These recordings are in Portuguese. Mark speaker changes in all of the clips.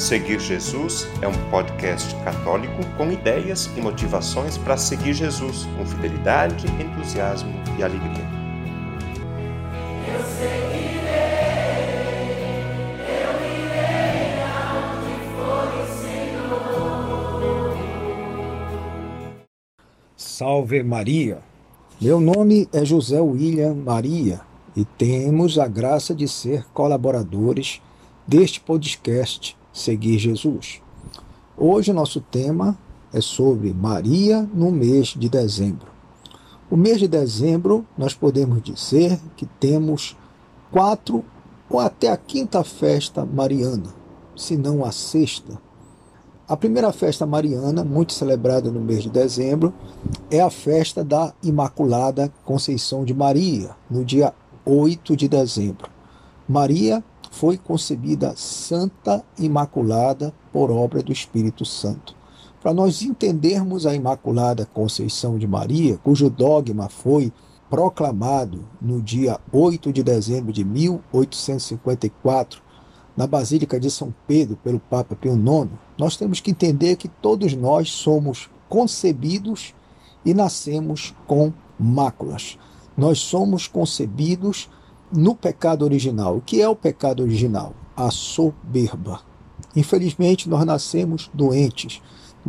Speaker 1: Seguir Jesus é um podcast católico com ideias e motivações para seguir Jesus com fidelidade, entusiasmo e alegria.
Speaker 2: Eu seguirei, eu irei for o Senhor.
Speaker 3: Salve Maria! Meu nome é José William Maria e temos a graça de ser colaboradores deste podcast Seguir Jesus. Hoje nosso tema é sobre Maria no mês de dezembro. O mês de dezembro nós podemos dizer que temos quatro ou até a quinta festa mariana, se não a sexta. A primeira festa mariana, muito celebrada no mês de dezembro, é a festa da Imaculada Conceição de Maria, no dia 8 de dezembro. Maria foi concebida santa, imaculada por obra do Espírito Santo. Para nós entendermos a Imaculada Conceição de Maria, cujo dogma foi proclamado no dia 8 de dezembro de 1854, na Basílica de São Pedro, pelo Papa Pio IX, nós temos que entender que todos nós somos concebidos e nascemos com máculas. Nós somos concebidos no pecado original. O que é o pecado original? A soberba. Infelizmente, nós nascemos doentes.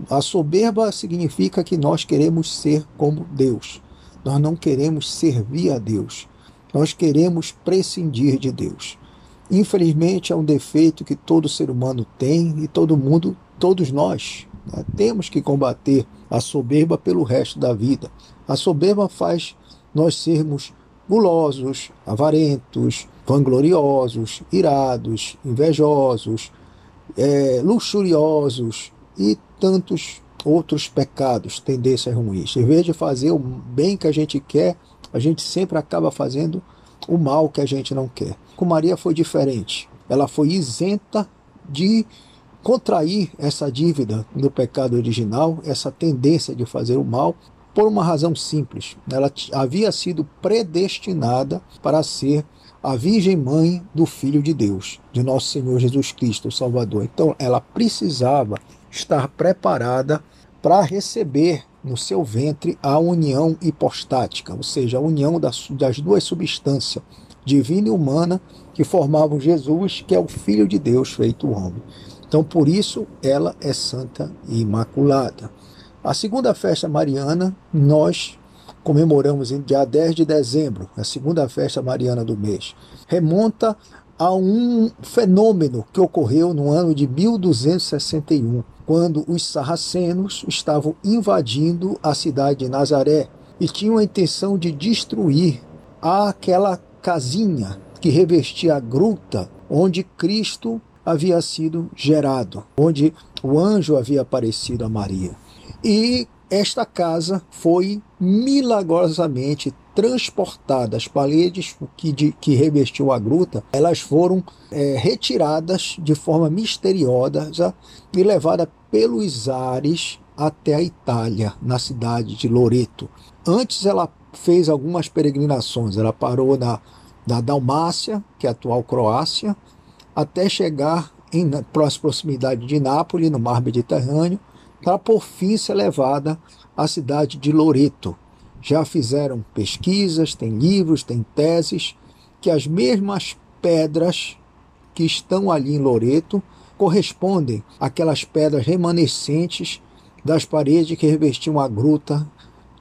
Speaker 3: A soberba significa que nós queremos ser como Deus. Nós não queremos servir a Deus. Nós queremos prescindir de Deus. Infelizmente, é um defeito que todo ser humano tem e todo mundo, todos nós, né, temos que combater a soberba pelo resto da vida. A soberba faz nós sermos gulosos, avarentos, vangloriosos, irados, invejosos, é, luxuriosos e tantos outros pecados, tendências ruins. Em vez de fazer o bem que a gente quer, a gente sempre acaba fazendo o mal que a gente não quer. Com Maria foi diferente. Ela foi isenta de contrair essa dívida do pecado original, essa tendência de fazer o mal, por uma razão simples. Ela havia sido predestinada para ser a Virgem Mãe do Filho de Deus, de nosso Senhor Jesus Cristo, o Salvador. Então, ela precisava estar preparada para receber no seu ventre a união hipostática, ou seja, a união das, das duas substâncias, divina e humana, que formavam Jesus, que é o Filho de Deus feito homem. Então, por isso, ela é santa e imaculada. A segunda festa mariana nós comemoramos em dia 10 de dezembro, a segunda festa mariana do mês. Remonta a um fenômeno que ocorreu no ano de 1261, quando os sarracenos estavam invadindo a cidade de Nazaré e tinham a intenção de destruir aquela casinha que revestia a gruta onde Cristo havia sido gerado, onde o anjo havia aparecido a Maria. E esta casa foi milagrosamente transportada. As paredes que, de, que revestiu a gruta, elas foram é, retiradas de forma misteriosa e levadas pelos ares até a Itália, na cidade de Loreto. Antes ela fez algumas peregrinações. Ela parou na, na Dalmácia, que é a atual Croácia, até chegar em proximidade de Nápoles, no mar Mediterrâneo, para fim ser levada à cidade de Loreto. Já fizeram pesquisas, tem livros, tem teses, que as mesmas pedras que estão ali em Loreto correspondem àquelas pedras remanescentes das paredes que revestiam a gruta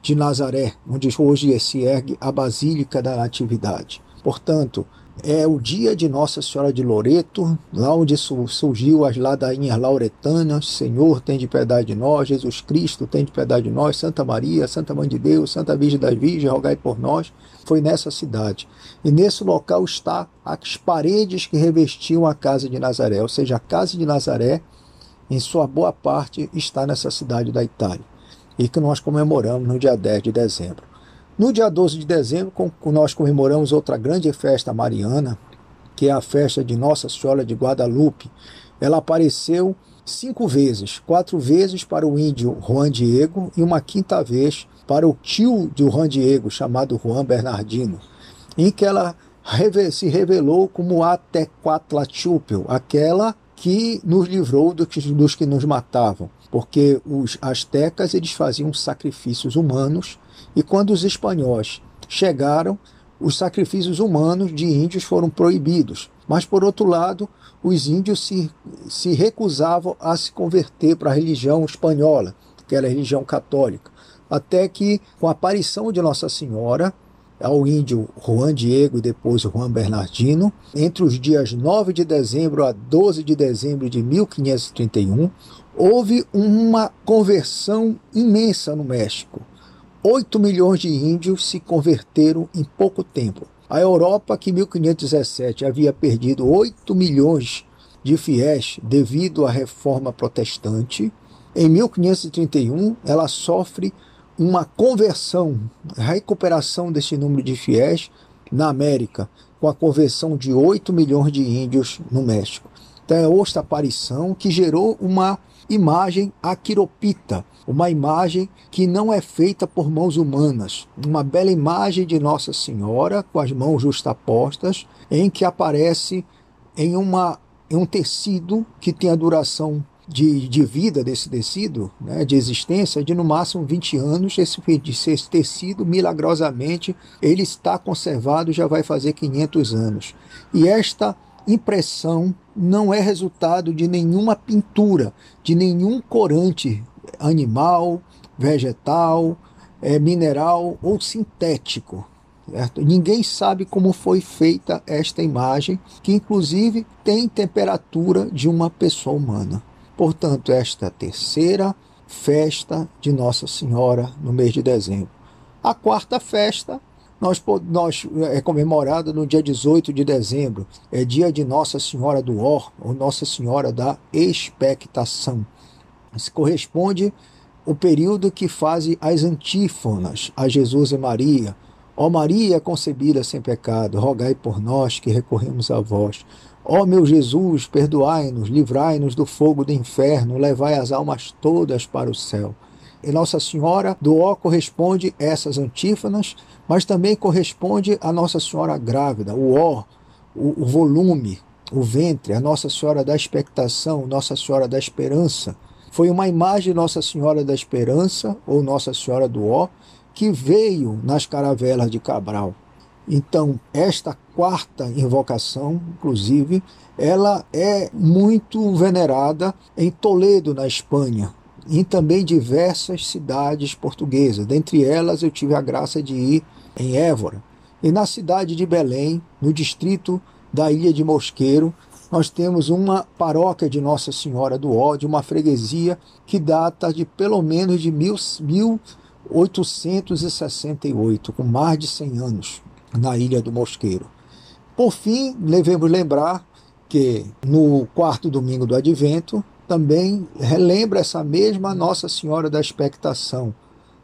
Speaker 3: de Nazaré, onde hoje se ergue a Basílica da Natividade. Portanto, é o dia de Nossa Senhora de Loreto, lá onde surgiu as ladainhas lauretanas, Senhor, tem de piedade de nós, Jesus Cristo, tem de piedade de nós, Santa Maria, Santa Mãe de Deus, Santa Virgem das Virgens, rogai por nós. Foi nessa cidade. E nesse local está as paredes que revestiam a casa de Nazaré, ou seja, a casa de Nazaré, em sua boa parte, está nessa cidade da Itália, e que nós comemoramos no dia 10 de dezembro. No dia 12 de dezembro, nós comemoramos outra grande festa mariana, que é a festa de Nossa Senhora de Guadalupe. Ela apareceu cinco vezes, quatro vezes para o índio Juan Diego e uma quinta vez para o tio de Juan Diego, chamado Juan Bernardino, em que ela se revelou como Atequatlatúpel, aquela que nos livrou dos que nos matavam, porque os astecas eles faziam sacrifícios humanos e quando os espanhóis chegaram, os sacrifícios humanos de índios foram proibidos. Mas, por outro lado, os índios se, se recusavam a se converter para a religião espanhola, que era a religião católica. Até que, com a aparição de Nossa Senhora, ao índio Juan Diego e depois Juan Bernardino, entre os dias 9 de dezembro a 12 de dezembro de 1531, houve uma conversão imensa no México. 8 milhões de índios se converteram em pouco tempo. A Europa, que em 1517 havia perdido 8 milhões de fiéis devido à reforma protestante, em 1531 ela sofre uma conversão, recuperação desse número de fiéis na América, com a conversão de 8 milhões de índios no México. Então é esta aparição que gerou uma imagem aquiropita, uma imagem que não é feita por mãos humanas, uma bela imagem de Nossa Senhora com as mãos justapostas, em que aparece em, uma, em um tecido que tem a duração de, de vida desse tecido, né, de existência, de no máximo 20 anos. Esse, esse tecido, milagrosamente, ele está conservado, já vai fazer 500 anos. E esta impressão não é resultado de nenhuma pintura, de nenhum corante animal, vegetal, é, mineral ou sintético. Certo? Ninguém sabe como foi feita esta imagem, que inclusive tem temperatura de uma pessoa humana. Portanto, esta terceira festa de Nossa Senhora no mês de dezembro. A quarta festa nós, nós, é comemorada no dia 18 de dezembro, é dia de Nossa Senhora do Or, ou Nossa Senhora da Expectação. Isso corresponde o período que fazem as antífonas a Jesus e Maria. Ó Maria concebida sem pecado, rogai por nós que recorremos a vós. Ó meu Jesus, perdoai-nos, livrai-nos do fogo do inferno, levai as almas todas para o céu. E Nossa Senhora do Ó corresponde a essas antífonas, mas também corresponde a Nossa Senhora grávida, o Ó, o, o volume, o ventre, a Nossa Senhora da expectação, Nossa Senhora da esperança. Foi uma imagem de Nossa Senhora da Esperança, ou Nossa Senhora do Ó, que veio nas caravelas de Cabral. Então, esta quarta invocação, inclusive, ela é muito venerada em Toledo, na Espanha, e também diversas cidades portuguesas. Dentre elas, eu tive a graça de ir em Évora. E na cidade de Belém, no distrito da Ilha de Mosqueiro, nós temos uma paróquia de Nossa Senhora do Ó, de uma freguesia que data de pelo menos de mil, 1868, com mais de 100 anos na Ilha do Mosqueiro. Por fim, devemos lembrar que no quarto domingo do Advento também relembra essa mesma Nossa Senhora da Expectação,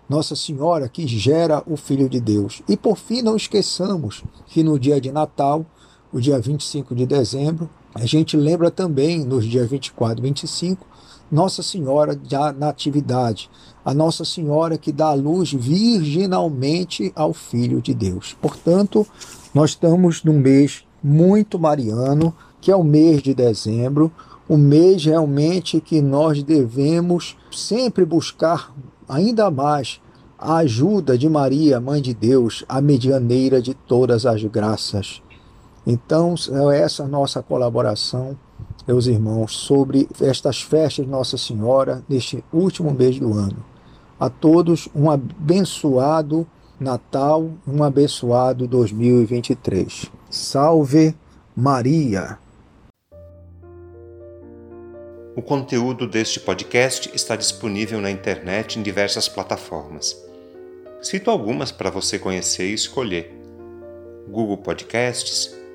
Speaker 3: Nossa Senhora que gera o Filho de Deus. E por fim, não esqueçamos que no dia de Natal, o dia 25 de dezembro, a gente lembra também nos dias 24 e 25 nossa Senhora da Natividade, a Nossa Senhora que dá a luz virginalmente ao Filho de Deus. Portanto, nós estamos num mês muito mariano, que é o mês de dezembro, o mês realmente que nós devemos sempre buscar ainda mais a ajuda de Maria, Mãe de Deus, a medianeira de todas as graças. Então, é essa nossa colaboração meus irmãos, sobre estas festas de Nossa Senhora neste último mês do ano. A todos um abençoado Natal, um abençoado 2023. Salve Maria!
Speaker 1: O conteúdo deste podcast está disponível na internet em diversas plataformas. Cito algumas para você conhecer e escolher: Google Podcasts,